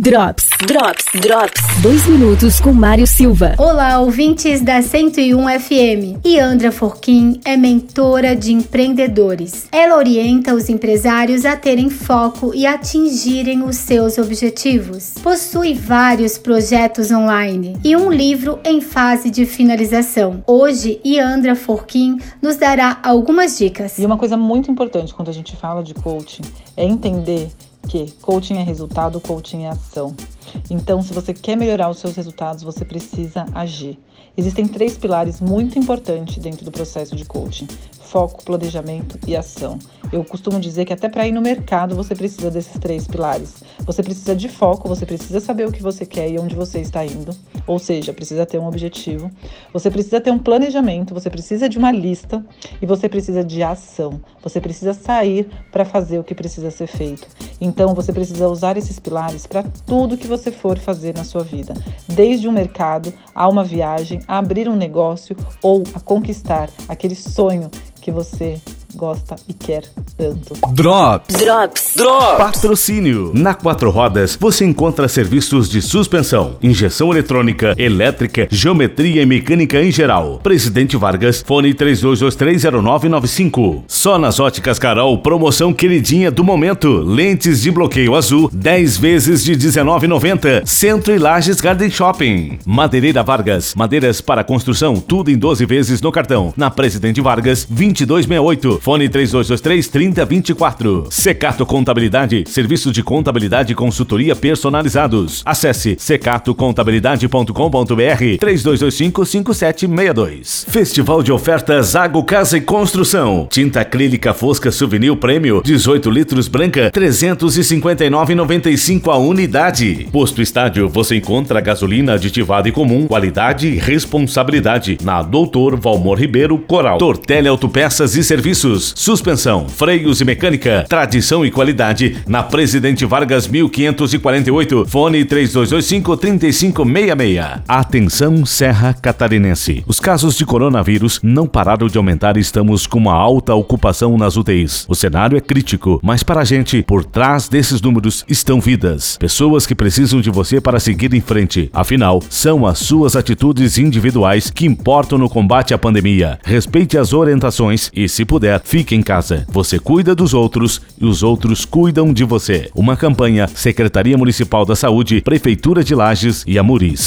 Drops, Drops, Drops. Dois minutos com Mário Silva. Olá, ouvintes da 101 FM. Iandra Forquim é mentora de empreendedores. Ela orienta os empresários a terem foco e atingirem os seus objetivos. Possui vários projetos online e um livro em fase de finalização. Hoje, Iandra Forquim nos dará algumas dicas. E uma coisa muito importante quando a gente fala de coaching é entender que coaching é resultado, coaching é ação. Então, se você quer melhorar os seus resultados, você precisa agir. Existem três pilares muito importantes dentro do processo de coaching: foco, planejamento e ação. Eu costumo dizer que até para ir no mercado você precisa desses três pilares. Você precisa de foco, você precisa saber o que você quer e onde você está indo, ou seja, precisa ter um objetivo. Você precisa ter um planejamento, você precisa de uma lista e você precisa de ação. Você precisa sair para fazer o que precisa ser feito. Então você precisa usar esses pilares para tudo que você for fazer na sua vida, desde um mercado a uma viagem, a abrir um negócio ou a conquistar aquele sonho que você gosta e quer tanto. Drops. Drops. Drops. Patrocínio. Na Quatro Rodas você encontra serviços de suspensão, injeção eletrônica, elétrica, geometria e mecânica em geral. Presidente Vargas, fone 32230995. Só nas óticas Carol, promoção queridinha do momento. Lentes de bloqueio azul, 10 vezes de 19,90. Centro e Lages Garden Shopping. Madeireira Vargas, madeiras para construção, tudo em 12 vezes no cartão. Na Presidente Vargas, 2268. Fone 3223 3024. Secato Contabilidade, serviço de contabilidade e consultoria personalizados. Acesse secatocontabilidade.com.br 3225 5762. Festival de ofertas Água Casa e Construção. Tinta acrílica fosca Souvenir Prêmio, 18 litros branca, 359,95 a unidade. Posto Estádio, você encontra gasolina aditivada e comum, qualidade e responsabilidade. Na Doutor Valmor Ribeiro Coral. Tortelli Autopeças e Serviços suspensão, freios e mecânica, tradição e qualidade na Presidente Vargas 1548, fone 3225 3566. Atenção Serra Catarinense. Os casos de coronavírus não pararam de aumentar e estamos com uma alta ocupação nas UTIs. O cenário é crítico, mas para a gente, por trás desses números estão vidas, pessoas que precisam de você para seguir em frente. Afinal, são as suas atitudes individuais que importam no combate à pandemia. Respeite as orientações e, se puder, Fique em casa. Você cuida dos outros e os outros cuidam de você. Uma campanha Secretaria Municipal da Saúde, Prefeitura de Lages e Amuris.